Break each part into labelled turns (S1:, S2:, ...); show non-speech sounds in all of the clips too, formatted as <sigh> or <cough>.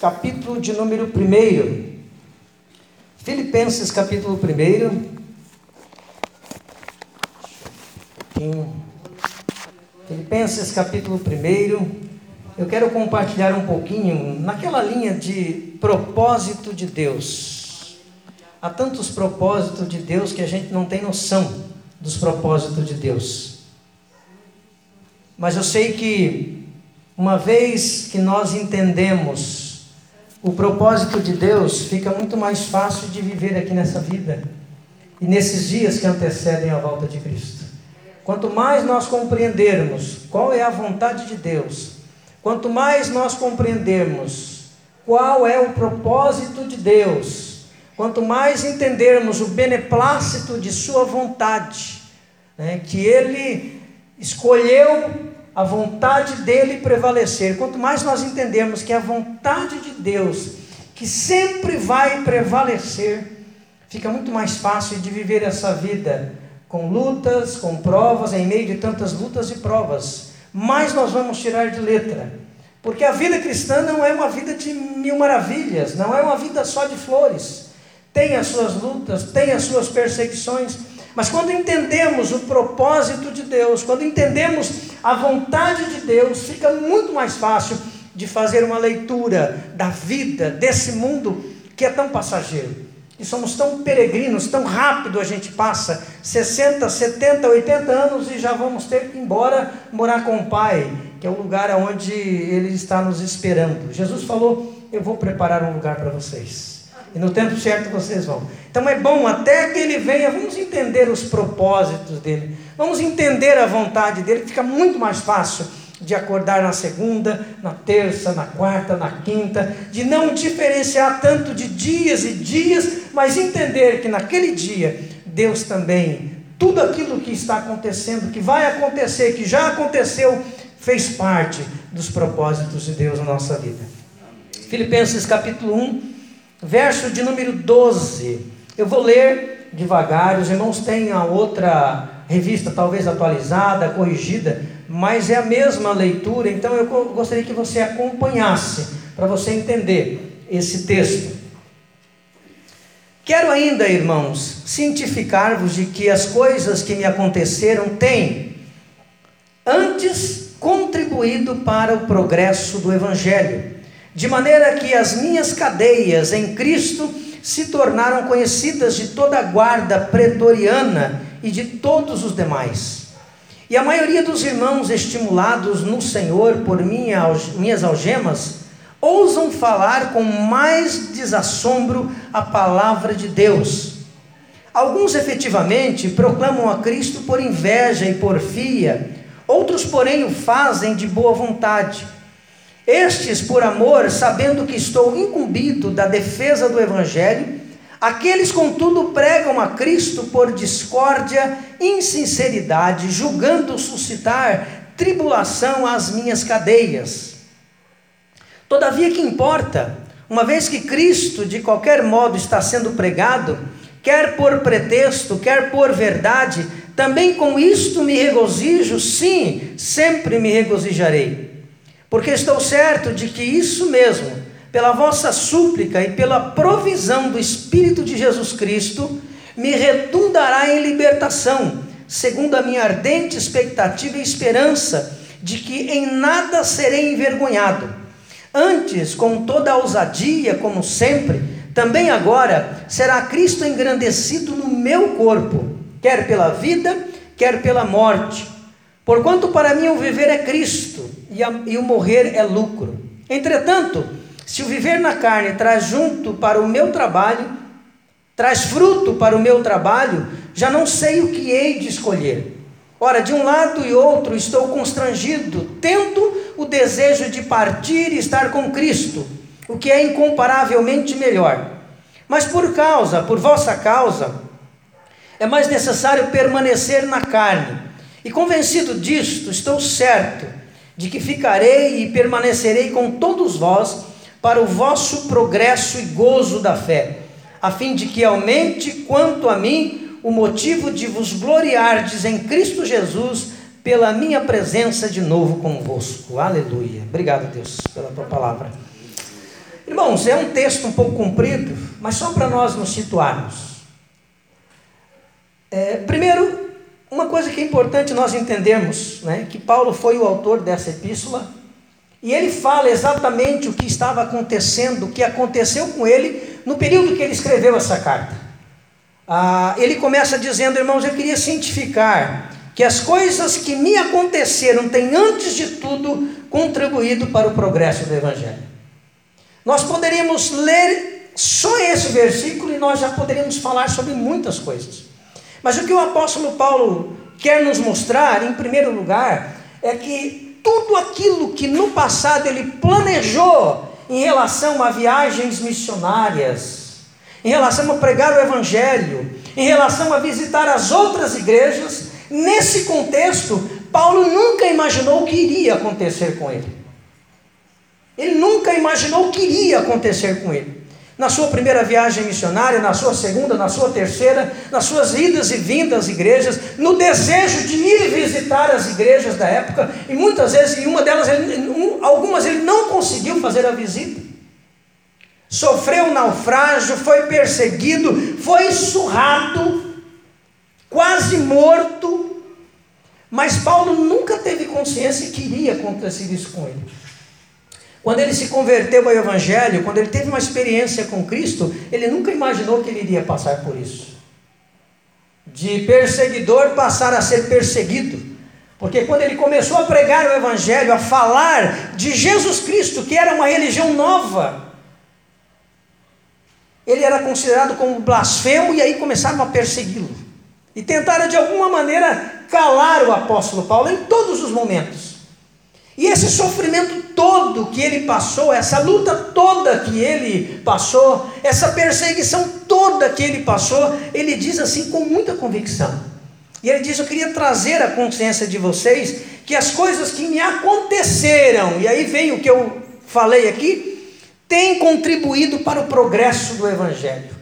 S1: capítulo de número 1. Filipenses, capítulo 1. Filipenses, capítulo 1. Eu quero compartilhar um pouquinho naquela linha de propósito de Deus. Há tantos propósitos de Deus que a gente não tem noção dos propósitos de Deus. Mas eu sei que, uma vez que nós entendemos o propósito de Deus, fica muito mais fácil de viver aqui nessa vida e nesses dias que antecedem a volta de Cristo. Quanto mais nós compreendermos qual é a vontade de Deus, quanto mais nós compreendermos qual é o propósito de Deus, quanto mais entendermos o beneplácito de Sua vontade, né, que Ele escolheu a vontade dele prevalecer. Quanto mais nós entendemos que é a vontade de Deus que sempre vai prevalecer, fica muito mais fácil de viver essa vida com lutas, com provas, em meio de tantas lutas e provas. Mais nós vamos tirar de letra. Porque a vida cristã não é uma vida de mil maravilhas, não é uma vida só de flores. Tem as suas lutas, tem as suas perseguições, mas quando entendemos o propósito de Deus, quando entendemos a vontade de Deus, fica muito mais fácil de fazer uma leitura da vida desse mundo que é tão passageiro. E somos tão peregrinos, tão rápido a gente passa 60, 70, 80 anos e já vamos ter que ir embora morar com o Pai, que é o lugar onde Ele está nos esperando. Jesus falou: Eu vou preparar um lugar para vocês. E no tempo certo vocês vão. Então é bom, até que ele venha, vamos entender os propósitos dele. Vamos entender a vontade dele, fica muito mais fácil de acordar na segunda, na terça, na quarta, na quinta, de não diferenciar tanto de dias e dias, mas entender que naquele dia Deus também, tudo aquilo que está acontecendo, que vai acontecer, que já aconteceu, fez parte dos propósitos de Deus na nossa vida. Filipenses capítulo 1, verso de número 12. Eu vou ler devagar, os irmãos têm a outra revista, talvez atualizada, corrigida, mas é a mesma leitura, então eu gostaria que você acompanhasse, para você entender esse texto. Quero ainda, irmãos, cientificar-vos de que as coisas que me aconteceram têm, antes, contribuído para o progresso do Evangelho de maneira que as minhas cadeias em Cristo se tornaram conhecidas de toda a guarda pretoriana e de todos os demais. E a maioria dos irmãos, estimulados no Senhor por minha, minhas algemas, ousam falar com mais desassombro a palavra de Deus. Alguns efetivamente proclamam a Cristo por inveja e porfia, outros, porém, o fazem de boa vontade. Estes, por amor, sabendo que estou incumbido da defesa do Evangelho, aqueles, contudo, pregam a Cristo por discórdia, insinceridade, julgando suscitar tribulação às minhas cadeias. Todavia, que importa, uma vez que Cristo, de qualquer modo, está sendo pregado, quer por pretexto, quer por verdade, também com isto me regozijo, sim, sempre me regozijarei porque estou certo de que isso mesmo, pela vossa súplica e pela provisão do Espírito de Jesus Cristo, me redundará em libertação, segundo a minha ardente expectativa e esperança de que em nada serei envergonhado. Antes, com toda a ousadia, como sempre, também agora será Cristo engrandecido no meu corpo, quer pela vida, quer pela morte. Porquanto para mim o viver é Cristo e, a, e o morrer é lucro. Entretanto, se o viver na carne traz junto para o meu trabalho, traz fruto para o meu trabalho, já não sei o que hei de escolher. Ora, de um lado e outro estou constrangido, tendo o desejo de partir e estar com Cristo, o que é incomparavelmente melhor. Mas por causa, por vossa causa, é mais necessário permanecer na carne. E convencido disto, estou certo de que ficarei e permanecerei com todos vós para o vosso progresso e gozo da fé, a fim de que aumente quanto a mim o motivo de vos gloriardes em Cristo Jesus pela minha presença de novo convosco. Aleluia. Obrigado, Deus, pela tua palavra. Irmãos, é um texto um pouco comprido, mas só para nós nos situarmos. É, primeiro, uma coisa que é importante nós entendermos, né, que Paulo foi o autor dessa epístola, e ele fala exatamente o que estava acontecendo, o que aconteceu com ele no período que ele escreveu essa carta. Ah, ele começa dizendo, irmãos, eu queria cientificar que as coisas que me aconteceram têm, antes de tudo, contribuído para o progresso do Evangelho. Nós poderíamos ler só esse versículo e nós já poderíamos falar sobre muitas coisas. Mas o que o apóstolo Paulo quer nos mostrar, em primeiro lugar, é que tudo aquilo que no passado ele planejou em relação a viagens missionárias, em relação a pregar o Evangelho, em relação a visitar as outras igrejas, nesse contexto, Paulo nunca imaginou o que iria acontecer com ele. Ele nunca imaginou o que iria acontecer com ele. Na sua primeira viagem missionária, na sua segunda, na sua terceira, nas suas idas e vindas às igrejas, no desejo de ir visitar as igrejas da época, e muitas vezes, em uma delas, ele, um, algumas ele não conseguiu fazer a visita. Sofreu um naufrágio, foi perseguido, foi surrado, quase morto, mas Paulo nunca teve consciência que iria acontecer isso com ele. Quando ele se converteu ao Evangelho, quando ele teve uma experiência com Cristo, ele nunca imaginou que ele iria passar por isso. De perseguidor passar a ser perseguido. Porque quando ele começou a pregar o Evangelho, a falar de Jesus Cristo, que era uma religião nova, ele era considerado como blasfemo e aí começaram a persegui-lo. E tentaram de alguma maneira calar o apóstolo Paulo em todos os momentos. E esse sofrimento todo que ele passou, essa luta toda que ele passou, essa perseguição toda que ele passou, ele diz assim com muita convicção. E ele diz: Eu queria trazer a consciência de vocês que as coisas que me aconteceram, e aí vem o que eu falei aqui, têm contribuído para o progresso do Evangelho.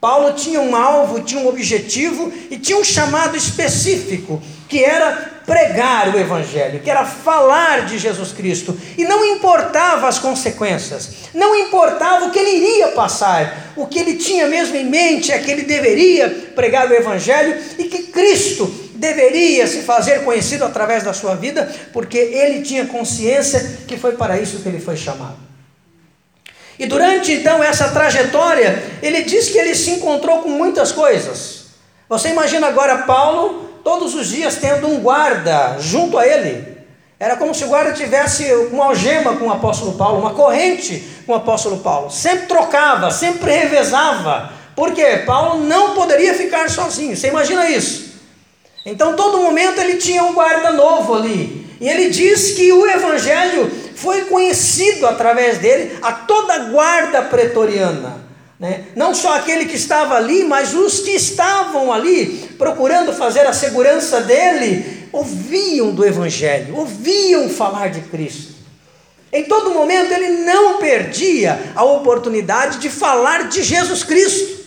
S1: Paulo tinha um alvo, tinha um objetivo e tinha um chamado específico, que era pregar o Evangelho, que era falar de Jesus Cristo, e não importava as consequências, não importava o que ele iria passar, o que ele tinha mesmo em mente é que ele deveria pregar o Evangelho e que Cristo deveria se fazer conhecido através da sua vida, porque ele tinha consciência que foi para isso que ele foi chamado. E durante então essa trajetória, ele diz que ele se encontrou com muitas coisas. Você imagina agora Paulo todos os dias tendo um guarda junto a ele. Era como se o guarda tivesse uma algema com o apóstolo Paulo, uma corrente com o apóstolo Paulo. Sempre trocava, sempre revezava. Porque Paulo não poderia ficar sozinho. Você imagina isso? Então, todo momento ele tinha um guarda novo ali. E ele diz que o evangelho foi conhecido através dele a toda a guarda pretoriana. Né? Não só aquele que estava ali, mas os que estavam ali procurando fazer a segurança dele, ouviam do Evangelho, ouviam falar de Cristo. Em todo momento ele não perdia a oportunidade de falar de Jesus Cristo.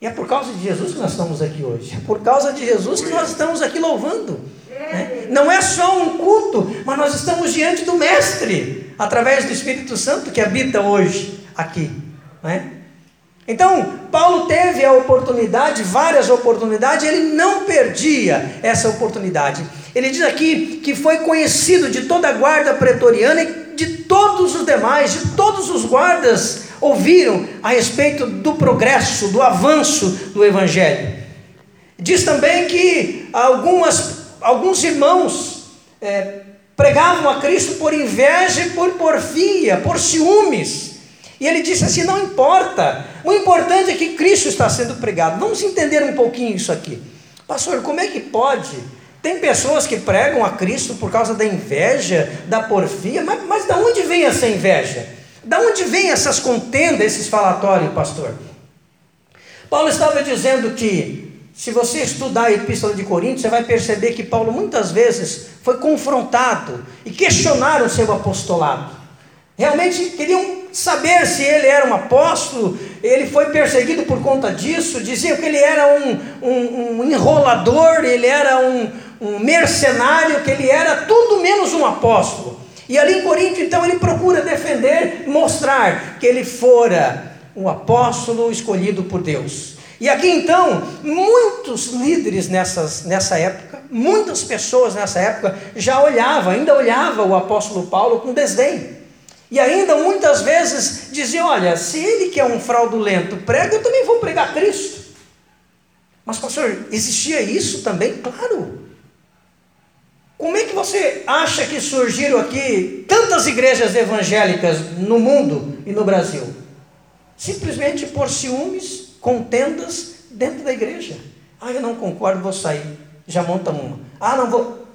S1: E é por causa de Jesus que nós estamos aqui hoje, é por causa de Jesus que nós estamos aqui louvando. Né? Não é só um culto, mas nós estamos diante do Mestre, através do Espírito Santo que habita hoje aqui. Né? Então, Paulo teve a oportunidade, várias oportunidades, ele não perdia essa oportunidade. Ele diz aqui que foi conhecido de toda a guarda pretoriana e de todos os demais, de todos os guardas ouviram a respeito do progresso, do avanço do Evangelho. Diz também que algumas, alguns irmãos é, pregavam a Cristo por inveja e por porfia, por ciúmes. E ele disse assim: não importa, o importante é que Cristo está sendo pregado. Vamos entender um pouquinho isso aqui. Pastor, como é que pode? Tem pessoas que pregam a Cristo por causa da inveja, da porfia, mas, mas da onde vem essa inveja? Da onde vem essas contendas, esses falatórios, pastor? Paulo estava dizendo que, se você estudar a Epístola de Coríntios, você vai perceber que Paulo muitas vezes foi confrontado e questionaram o seu apostolado. Realmente queriam saber se ele era um apóstolo, ele foi perseguido por conta disso, diziam que ele era um, um, um enrolador, ele era um, um mercenário, que ele era tudo menos um apóstolo. E ali em Corinto, então, ele procura defender, mostrar que ele fora um apóstolo escolhido por Deus. E aqui então, muitos líderes nessas, nessa época, muitas pessoas nessa época já olhavam, ainda olhavam o apóstolo Paulo com desdém. E ainda muitas vezes diziam: olha, se ele que é um fraudulento prega, eu também vou pregar Cristo. Mas, pastor, existia isso também? Claro. Como é que você acha que surgiram aqui tantas igrejas evangélicas no mundo e no Brasil? Simplesmente por ciúmes, contendas dentro da igreja. Ah, eu não concordo, vou sair. Já monta uma. Ah, não vou.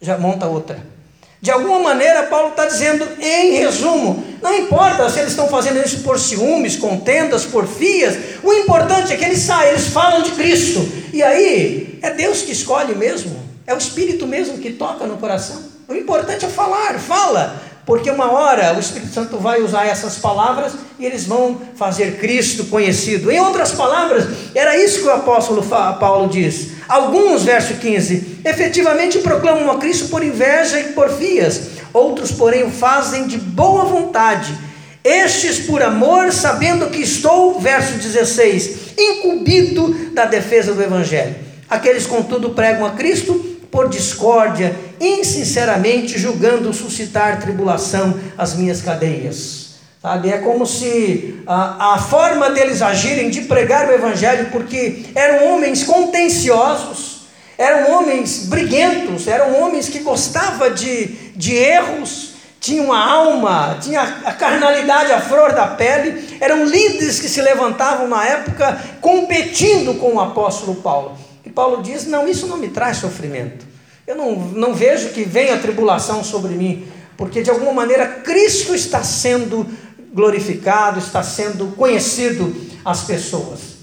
S1: Já monta outra. De alguma maneira, Paulo está dizendo, em resumo, não importa se eles estão fazendo isso por ciúmes, contendas, porfias, o importante é que eles saem, eles falam de Cristo. E aí, é Deus que escolhe mesmo. É o Espírito mesmo que toca no coração. O importante é falar, fala, porque uma hora o Espírito Santo vai usar essas palavras e eles vão fazer Cristo conhecido. Em outras palavras, era isso que o apóstolo Paulo diz. Alguns, verso 15, efetivamente proclamam a Cristo por inveja e porfias, outros, porém, o fazem de boa vontade. Estes por amor, sabendo que estou, verso 16, incumbido da defesa do Evangelho. Aqueles, contudo, pregam a Cristo por discórdia, insinceramente julgando suscitar tribulação às minhas cadeias. Sabe? É como se a, a forma deles agirem de pregar o Evangelho, porque eram homens contenciosos, eram homens briguentos, eram homens que gostavam de, de erros, tinham a alma, tinha a carnalidade à flor da pele, eram líderes que se levantavam na época competindo com o apóstolo Paulo. Paulo diz: Não, isso não me traz sofrimento. Eu não, não vejo que venha tribulação sobre mim, porque de alguma maneira Cristo está sendo glorificado, está sendo conhecido às pessoas.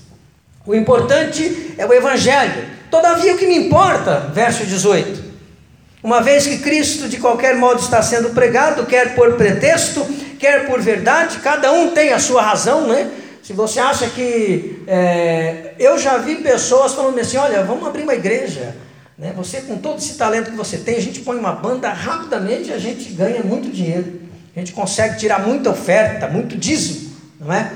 S1: O importante é o Evangelho. Todavia, o que me importa, verso 18: uma vez que Cristo de qualquer modo está sendo pregado, quer por pretexto, quer por verdade, cada um tem a sua razão, né? Se você acha que. É, eu já vi pessoas falando assim: olha, vamos abrir uma igreja. Né? Você, com todo esse talento que você tem, a gente põe uma banda rapidamente e a gente ganha muito dinheiro. A gente consegue tirar muita oferta, muito dízimo, não é?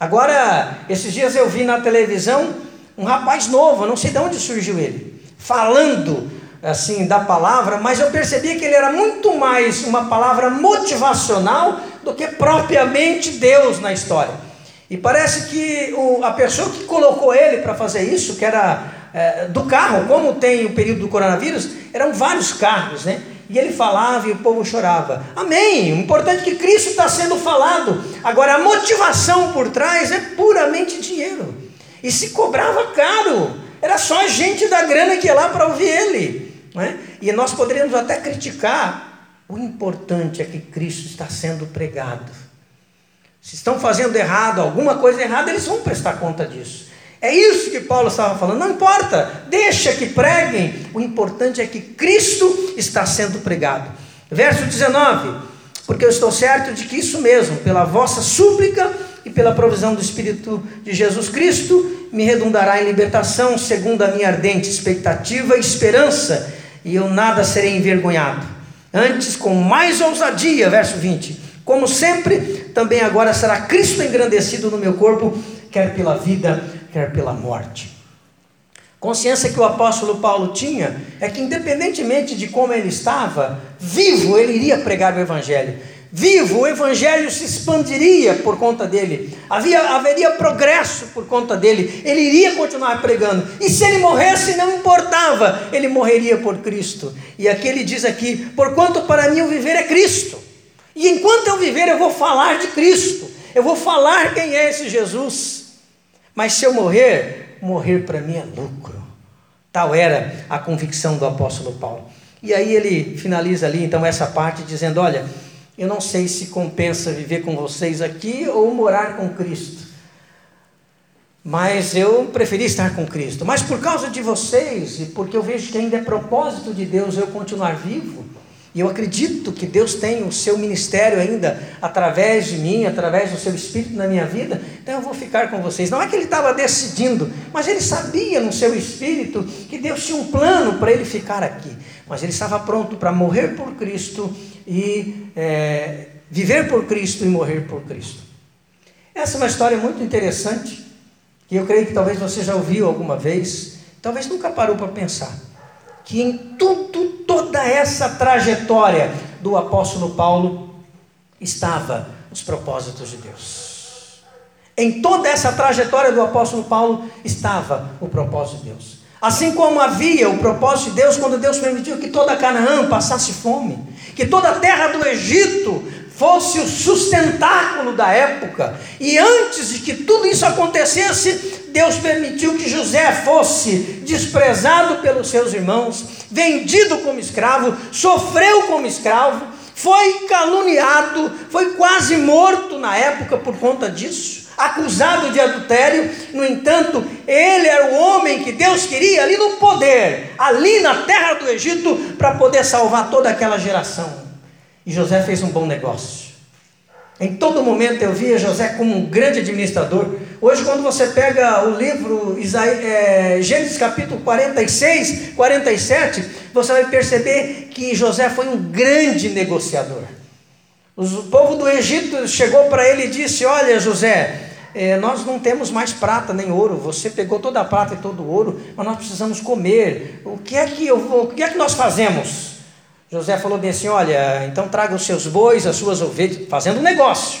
S1: Agora, esses dias eu vi na televisão um rapaz novo, não sei de onde surgiu ele, falando assim da palavra, mas eu percebi que ele era muito mais uma palavra motivacional do que propriamente Deus na história. E parece que o, a pessoa que colocou ele para fazer isso, que era é, do carro, como tem o período do coronavírus, eram vários carros, né? E ele falava e o povo chorava. Amém. O importante é que Cristo está sendo falado. Agora, a motivação por trás é puramente dinheiro. E se cobrava caro. Era só a gente da grana que ia lá para ouvir ele. Não é? E nós poderíamos até criticar. O importante é que Cristo está sendo pregado. Se estão fazendo errado, alguma coisa errada, eles vão prestar conta disso. É isso que Paulo estava falando. Não importa, deixa que preguem. O importante é que Cristo está sendo pregado. Verso 19: Porque eu estou certo de que isso mesmo, pela vossa súplica e pela provisão do Espírito de Jesus Cristo, me redundará em libertação, segundo a minha ardente expectativa e esperança, e eu nada serei envergonhado. Antes, com mais ousadia, verso 20 como sempre, também agora será Cristo engrandecido no meu corpo, quer pela vida, quer pela morte. Consciência que o apóstolo Paulo tinha é que, independentemente de como ele estava, vivo, ele iria pregar o Evangelho. Vivo, o Evangelho se expandiria por conta dele, Havia, haveria progresso por conta dele, ele iria continuar pregando, e se ele morresse, não importava, ele morreria por Cristo. E aqui ele diz aqui: porquanto para mim o viver é Cristo, e enquanto eu viver, eu vou falar de Cristo. Eu vou falar quem é esse Jesus. Mas se eu morrer, morrer para mim é lucro. Tal era a convicção do apóstolo Paulo. E aí ele finaliza ali então essa parte dizendo: Olha, eu não sei se compensa viver com vocês aqui ou morar com Cristo. Mas eu preferi estar com Cristo. Mas por causa de vocês, e porque eu vejo que ainda é propósito de Deus eu continuar vivo, e eu acredito que Deus tem o seu ministério ainda através de mim, através do seu espírito na minha vida, então eu vou ficar com vocês. Não é que ele estava decidindo, mas ele sabia no seu espírito que Deus tinha um plano para ele ficar aqui. Mas ele estava pronto para morrer por Cristo e é, viver por Cristo e morrer por Cristo. Essa é uma história muito interessante, que eu creio que talvez você já ouviu alguma vez, talvez nunca parou para pensar, que em tudo, toda essa trajetória do apóstolo Paulo estava os propósitos de Deus. Em toda essa trajetória do apóstolo Paulo estava o propósito de Deus. Assim como havia o propósito de Deus quando Deus permitiu que toda Canaã passasse fome, que toda a terra do Egito fosse o sustentáculo da época, e antes de que tudo isso acontecesse, Deus permitiu que José fosse desprezado pelos seus irmãos, vendido como escravo, sofreu como escravo, foi caluniado, foi quase morto na época por conta disso acusado de adultério. No entanto, ele era o homem que Deus queria ali no poder, ali na terra do Egito, para poder salvar toda aquela geração. E José fez um bom negócio. Em todo momento eu via José como um grande administrador. Hoje, quando você pega o livro é, Gênesis capítulo 46, 47, você vai perceber que José foi um grande negociador. O povo do Egito chegou para ele e disse: Olha, José, é, nós não temos mais prata nem ouro, você pegou toda a prata e todo o ouro, mas nós precisamos comer. O que é que, eu vou, o que, é que nós fazemos? José falou bem assim: olha, então traga os seus bois, as suas ovelhas, fazendo um negócio,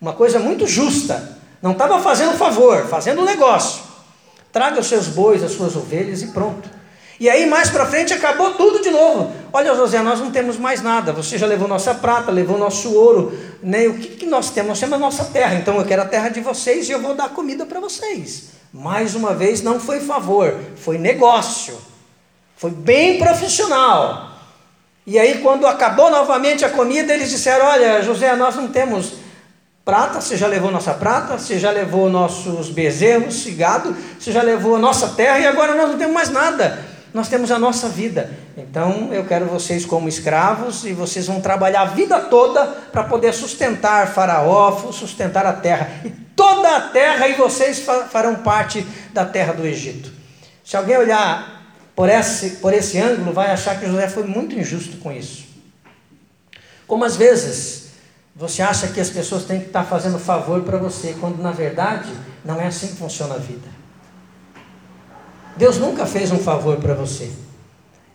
S1: uma coisa muito justa. Não estava fazendo favor, fazendo um negócio. Traga os seus bois, as suas ovelhas e pronto. E aí mais para frente acabou tudo de novo. Olha, José, nós não temos mais nada. Você já levou nossa prata, levou nosso ouro. Né? O que, que nós temos? Nós temos a nossa terra. Então eu quero a terra de vocês e eu vou dar comida para vocês. Mais uma vez, não foi favor, foi negócio. Foi bem profissional. E aí, quando acabou novamente a comida, eles disseram: Olha, José, nós não temos prata, você já levou nossa prata, você já levou nossos bezerros gado, você já levou a nossa terra e agora nós não temos mais nada nós temos a nossa vida. Então eu quero vocês como escravos e vocês vão trabalhar a vida toda para poder sustentar Faraó, sustentar a terra. E toda a terra e vocês farão parte da terra do Egito. Se alguém olhar por esse, por esse ângulo, vai achar que José foi muito injusto com isso. Como às vezes você acha que as pessoas têm que estar fazendo favor para você, quando na verdade não é assim que funciona a vida. Deus nunca fez um favor para você.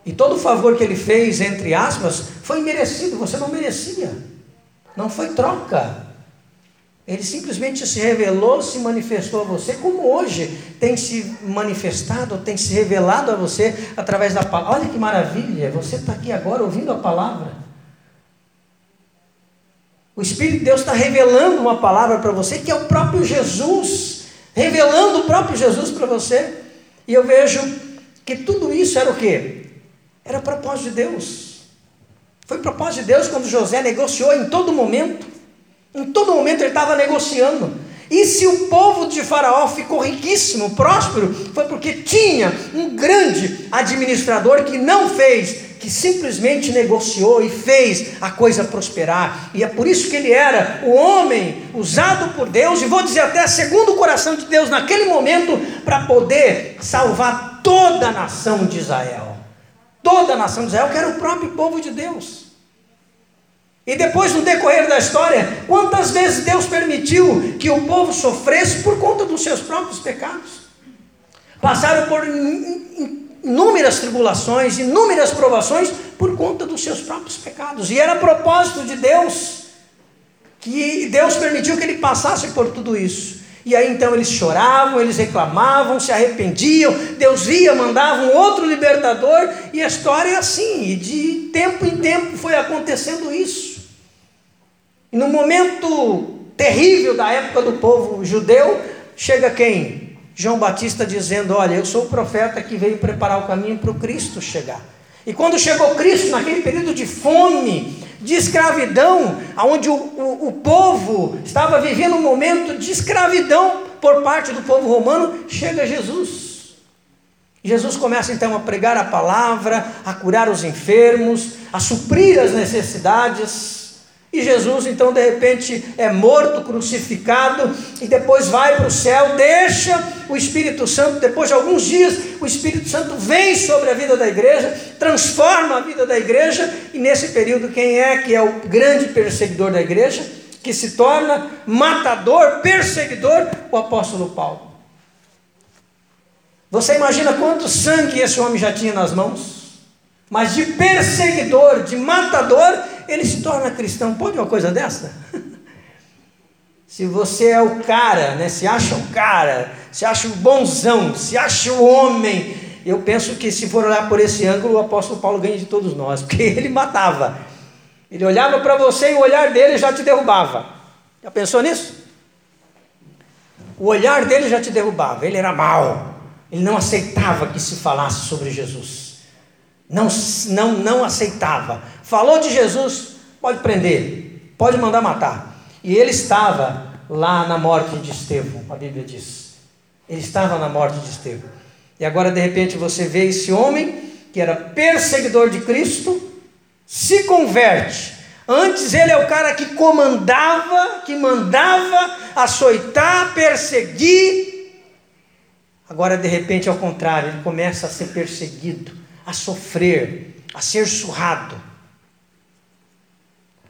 S1: E todo favor que ele fez, entre aspas, foi merecido, você não merecia. Não foi troca. Ele simplesmente se revelou, se manifestou a você, como hoje tem se manifestado, tem se revelado a você através da palavra. Olha que maravilha, você está aqui agora ouvindo a palavra. O Espírito de Deus está revelando uma palavra para você, que é o próprio Jesus, revelando o próprio Jesus para você. E eu vejo que tudo isso era o quê? Era propósito de Deus. Foi propósito de Deus quando José negociou em todo momento. Em todo momento ele estava negociando. E se o povo de Faraó ficou riquíssimo, próspero, foi porque tinha um grande administrador que não fez que simplesmente negociou e fez a coisa prosperar. E é por isso que ele era o homem usado por Deus, e vou dizer até segundo o coração de Deus naquele momento, para poder salvar toda a nação de Israel. Toda a nação de Israel, que era o próprio povo de Deus. E depois, no decorrer da história, quantas vezes Deus permitiu que o povo sofresse por conta dos seus próprios pecados? Passaram por inúmeras tribulações, inúmeras provações por conta dos seus próprios pecados. E era propósito de Deus que Deus permitiu que ele passasse por tudo isso. E aí então eles choravam, eles reclamavam, se arrependiam, Deus via, mandava um outro libertador, e a história é assim, e de tempo em tempo foi acontecendo isso. E no momento terrível da época do povo judeu, chega quem? João Batista dizendo: Olha, eu sou o profeta que veio preparar o caminho para o Cristo chegar. E quando chegou Cristo, naquele período de fome, de escravidão, onde o, o, o povo estava vivendo um momento de escravidão por parte do povo romano, chega Jesus. Jesus começa então a pregar a palavra, a curar os enfermos, a suprir as necessidades. E Jesus, então, de repente, é morto, crucificado, e depois vai para o céu, deixa o Espírito Santo. Depois de alguns dias, o Espírito Santo vem sobre a vida da igreja, transforma a vida da igreja, e nesse período, quem é que é o grande perseguidor da igreja? Que se torna matador, perseguidor, o apóstolo Paulo. Você imagina quanto sangue esse homem já tinha nas mãos? Mas de perseguidor, de matador, ele se torna cristão. Pode uma coisa dessa? <laughs> se você é o cara, né, se acha o cara, se acha o bonzão, se acha o homem, eu penso que se for olhar por esse ângulo, o apóstolo Paulo ganha de todos nós, <laughs> porque ele matava. Ele olhava para você e o olhar dele já te derrubava. Já pensou nisso? O olhar dele já te derrubava. Ele era mau. Ele não aceitava que se falasse sobre Jesus não, não, não aceitava. Falou de Jesus, pode prender, pode mandar matar. E ele estava lá na morte de Estevão, a Bíblia diz. Ele estava na morte de Estevão. E agora, de repente, você vê esse homem, que era perseguidor de Cristo, se converte. Antes ele é o cara que comandava, que mandava açoitar, perseguir. Agora, de repente, ao contrário, ele começa a ser perseguido a sofrer, a ser surrado.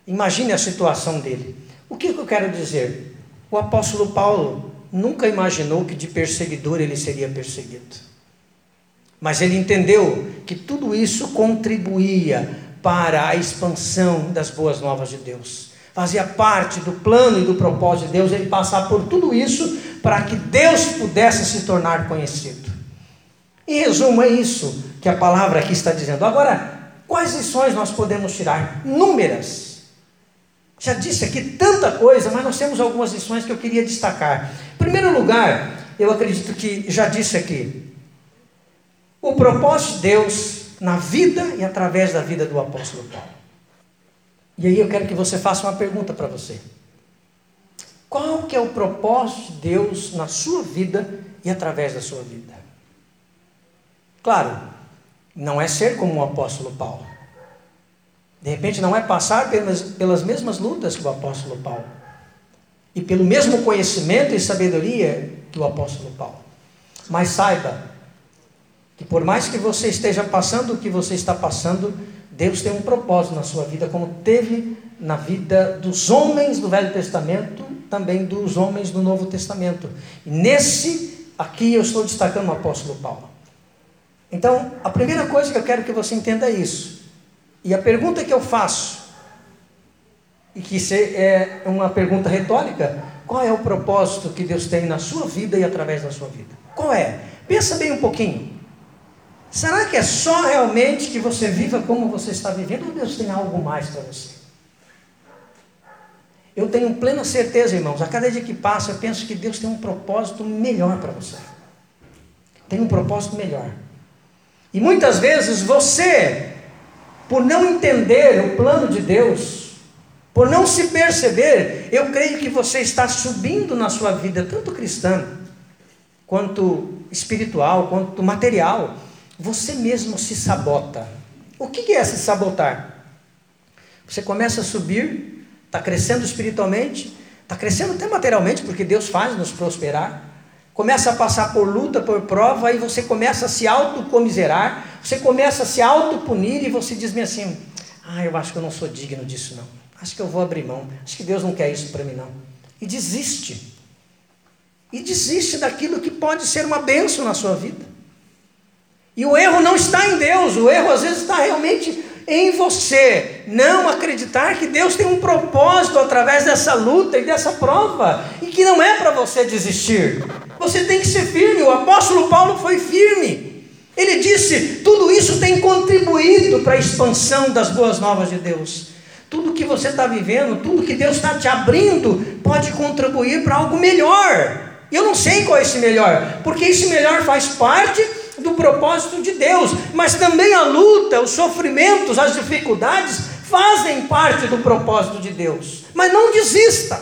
S1: Imagine a situação dele. O que, eu quero dizer? O apóstolo Paulo nunca imaginou que de perseguidor ele seria perseguido. Mas ele entendeu que tudo isso contribuía para a expansão das boas novas de Deus. Fazia parte do plano e do propósito de Deus ele passar por tudo isso para que Deus pudesse se tornar conhecido. Em resumo, é isso que a palavra aqui está dizendo. Agora, quais lições nós podemos tirar? Númeras. Já disse aqui tanta coisa, mas nós temos algumas lições que eu queria destacar. Em primeiro lugar, eu acredito que já disse aqui, o propósito de Deus na vida e através da vida do apóstolo Paulo. E aí eu quero que você faça uma pergunta para você. Qual que é o propósito de Deus na sua vida e através da sua vida? Claro, não é ser como o apóstolo Paulo. De repente, não é passar pelas, pelas mesmas lutas que o apóstolo Paulo. E pelo mesmo conhecimento e sabedoria que o apóstolo Paulo. Mas saiba que, por mais que você esteja passando o que você está passando, Deus tem um propósito na sua vida, como teve na vida dos homens do Velho Testamento, também dos homens do Novo Testamento. E nesse aqui eu estou destacando o apóstolo Paulo. Então, a primeira coisa que eu quero que você entenda é isso. E a pergunta que eu faço, e que é uma pergunta retórica, qual é o propósito que Deus tem na sua vida e através da sua vida? Qual é? Pensa bem um pouquinho. Será que é só realmente que você viva como você está vivendo ou Deus tem algo mais para você? Eu tenho plena certeza, irmãos, a cada dia que passa eu penso que Deus tem um propósito melhor para você. Tem um propósito melhor. E muitas vezes você, por não entender o plano de Deus, por não se perceber, eu creio que você está subindo na sua vida, tanto cristã, quanto espiritual, quanto material. Você mesmo se sabota. O que é se sabotar? Você começa a subir, está crescendo espiritualmente, está crescendo até materialmente, porque Deus faz nos prosperar começa a passar por luta, por prova, aí você começa a se autocomiserar, você começa a se autopunir e você diz assim: Ah, eu acho que eu não sou digno disso, não. Acho que eu vou abrir mão. Acho que Deus não quer isso para mim, não. E desiste. E desiste daquilo que pode ser uma bênção na sua vida. E o erro não está em Deus, o erro às vezes está realmente em você. Não acreditar que Deus tem um propósito através dessa luta e dessa prova, e que não é para você desistir. Você tem que ser firme. O apóstolo Paulo foi firme. Ele disse: tudo isso tem contribuído para a expansão das boas novas de Deus. Tudo que você está vivendo, tudo que Deus está te abrindo, pode contribuir para algo melhor. E eu não sei qual é esse melhor, porque esse melhor faz parte do propósito de Deus, mas também a luta, os sofrimentos, as dificuldades fazem parte do propósito de Deus. Mas não desista.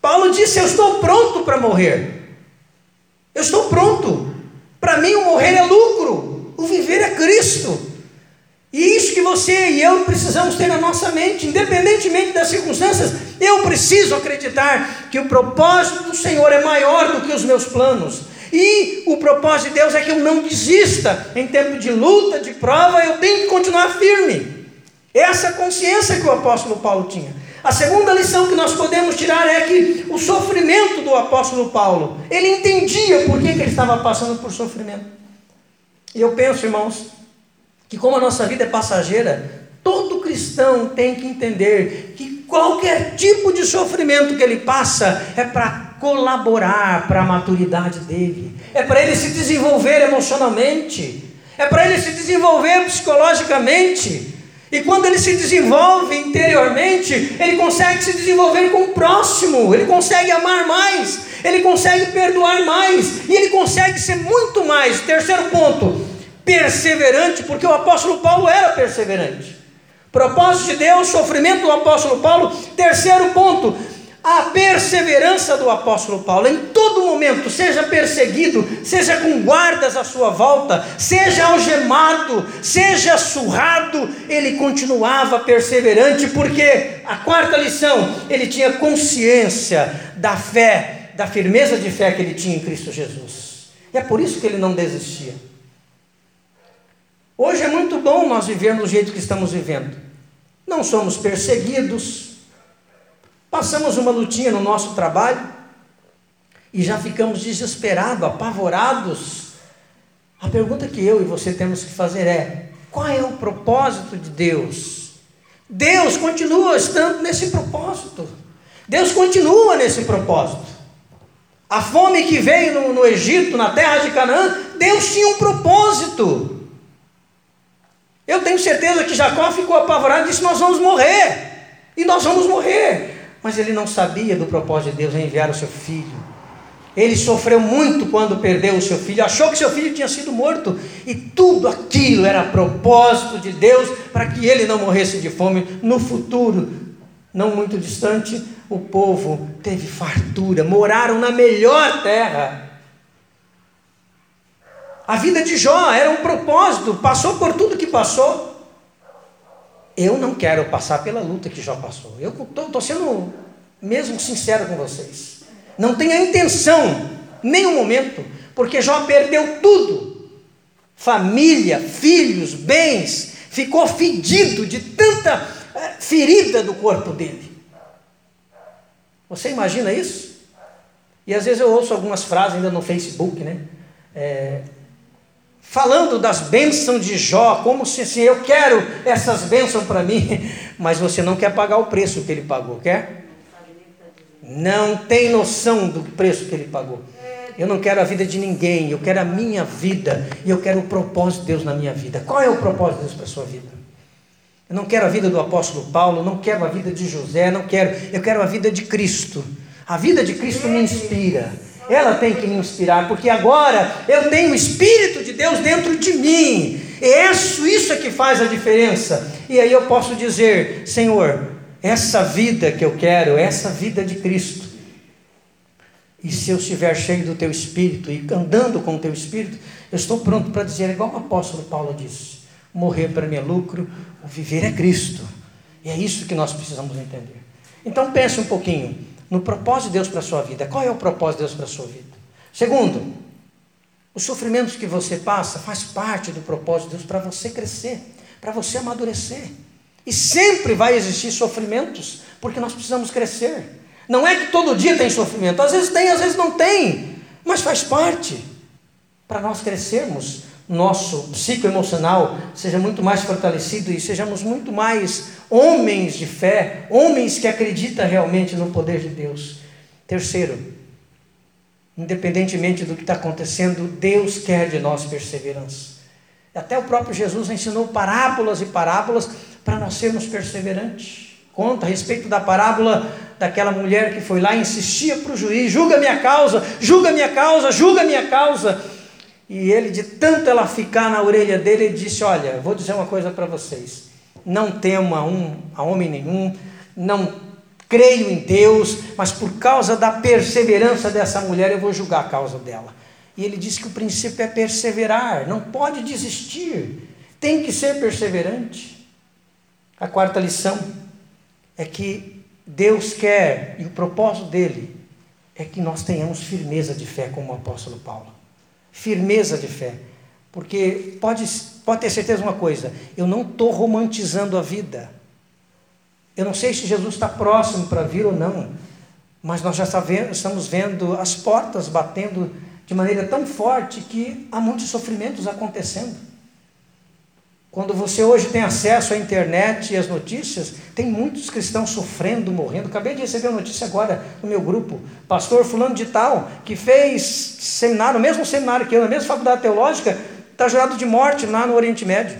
S1: Paulo disse: Eu estou pronto para morrer. Eu estou pronto. Para mim, o morrer é lucro, o viver é Cristo. E isso que você e eu precisamos ter na nossa mente, independentemente das circunstâncias, eu preciso acreditar que o propósito do Senhor é maior do que os meus planos. E o propósito de Deus é que eu não desista em tempo de luta, de prova, eu tenho que continuar firme. Essa consciência que o apóstolo Paulo tinha. A segunda lição que nós podemos tirar é que o sofrimento do apóstolo Paulo, ele entendia por que, que ele estava passando por sofrimento. E eu penso, irmãos, que como a nossa vida é passageira, todo cristão tem que entender que qualquer tipo de sofrimento que ele passa é para colaborar para a maturidade dele, é para ele se desenvolver emocionalmente, é para ele se desenvolver psicologicamente. E quando ele se desenvolve interiormente, ele consegue se desenvolver com o próximo, ele consegue amar mais, ele consegue perdoar mais, e ele consegue ser muito mais. Terceiro ponto, perseverante, porque o apóstolo Paulo era perseverante. Propósito de Deus, sofrimento do apóstolo Paulo. Terceiro ponto, a perseverança do apóstolo Paulo. Em todo momento, seja perseguido, seja com guardas à sua volta, seja algemado, seja surrado, ele continuava perseverante, porque a quarta lição, ele tinha consciência da fé, da firmeza de fé que ele tinha em Cristo Jesus. E é por isso que ele não desistia. Hoje é muito bom nós vivermos do jeito que estamos vivendo. Não somos perseguidos, passamos uma lutinha no nosso trabalho e já ficamos desesperados, apavorados. A pergunta que eu e você temos que fazer é: qual é o propósito de Deus? Deus continua estando nesse propósito. Deus continua nesse propósito. A fome que veio no, no Egito, na terra de Canaã, Deus tinha um propósito. Eu tenho certeza que Jacó ficou apavorado e disse: Nós vamos morrer. E nós vamos morrer. Mas ele não sabia do propósito de Deus em enviar o seu filho. Ele sofreu muito quando perdeu o seu filho, achou que seu filho tinha sido morto, e tudo aquilo era propósito de Deus para que ele não morresse de fome no futuro, não muito distante. O povo teve fartura, moraram na melhor terra. A vida de Jó era um propósito, passou por tudo que passou. Eu não quero passar pela luta que Jó passou. Eu estou sendo mesmo sincero com vocês. Não tenho a intenção, nenhum momento, porque Jó perdeu tudo: família, filhos, bens, ficou fedido de tanta eh, ferida do corpo dele. Você imagina isso? E às vezes eu ouço algumas frases ainda no Facebook, né? É, falando das bênçãos de Jó, como se assim, eu quero essas bênçãos para mim, <laughs> mas você não quer pagar o preço que ele pagou, quer? Não tem noção do preço que ele pagou. Eu não quero a vida de ninguém, eu quero a minha vida e eu quero o propósito de Deus na minha vida. Qual é o propósito de Deus para a sua vida? Eu não quero a vida do apóstolo Paulo, não quero a vida de José, não quero, eu quero a vida de Cristo. A vida de Cristo me inspira. Ela tem que me inspirar, porque agora eu tenho o Espírito de Deus dentro de mim. É isso, isso é que faz a diferença. E aí eu posso dizer, Senhor, essa vida que eu quero, essa vida de Cristo. E se eu estiver cheio do teu Espírito e andando com o teu Espírito, eu estou pronto para dizer, igual o apóstolo Paulo disse: morrer para mim é lucro, viver é Cristo. E é isso que nós precisamos entender. Então pense um pouquinho no propósito de Deus para a sua vida. Qual é o propósito de Deus para a sua vida? Segundo, os sofrimentos que você passa faz parte do propósito de Deus para você crescer, para você amadurecer. E sempre vai existir sofrimentos, porque nós precisamos crescer. Não é que todo dia tem sofrimento, às vezes tem, às vezes não tem, mas faz parte para nós crescermos, nosso psicoemocional seja muito mais fortalecido e sejamos muito mais homens de fé, homens que acreditam realmente no poder de Deus. Terceiro, independentemente do que está acontecendo, Deus quer de nós perseverança. Até o próprio Jesus ensinou parábolas e parábolas para nós sermos perseverantes. Conta a respeito da parábola daquela mulher que foi lá e insistia para o juiz: julga minha causa, julga minha causa, julga minha causa. E ele, de tanto ela ficar na orelha dele, ele disse: Olha, vou dizer uma coisa para vocês. Não temo a, um, a homem nenhum, não creio em Deus, mas por causa da perseverança dessa mulher, eu vou julgar a causa dela. E ele disse que o princípio é perseverar, não pode desistir. tem que ser perseverante. A quarta lição é que Deus quer, e o propósito dele é que nós tenhamos firmeza de fé, como o apóstolo Paulo. Firmeza de fé. Porque pode, pode ter certeza de uma coisa, eu não estou romantizando a vida. Eu não sei se Jesus está próximo para vir ou não, mas nós já estamos vendo as portas batendo de maneira tão forte que há muitos sofrimentos acontecendo. Quando você hoje tem acesso à internet e às notícias, tem muitos cristãos sofrendo, morrendo. Acabei de receber uma notícia agora no meu grupo. Pastor fulano de tal, que fez seminário, o mesmo seminário que eu, na mesma faculdade teológica, está jurado de morte lá no Oriente Médio.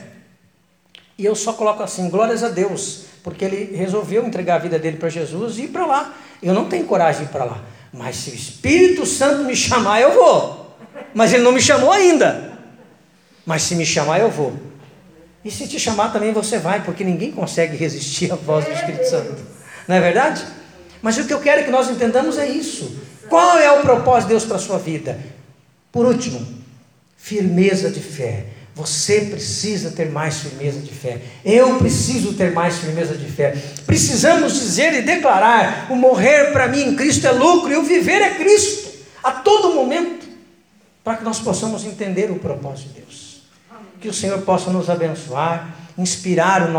S1: E eu só coloco assim, glórias a Deus, porque ele resolveu entregar a vida dele para Jesus e ir para lá. Eu não tenho coragem de ir para lá. Mas se o Espírito Santo me chamar, eu vou. Mas ele não me chamou ainda. Mas se me chamar, eu vou. E se te chamar também você vai, porque ninguém consegue resistir à voz do Espírito Santo. Não é verdade? Mas o que eu quero que nós entendamos é isso. Qual é o propósito de Deus para a sua vida? Por último, firmeza de fé. Você precisa ter mais firmeza de fé. Eu preciso ter mais firmeza de fé. Precisamos dizer e declarar: o morrer para mim em Cristo é lucro e o viver é Cristo, a todo momento, para que nós possamos entender o propósito de Deus. Que o Senhor possa nos abençoar, inspirar o nosso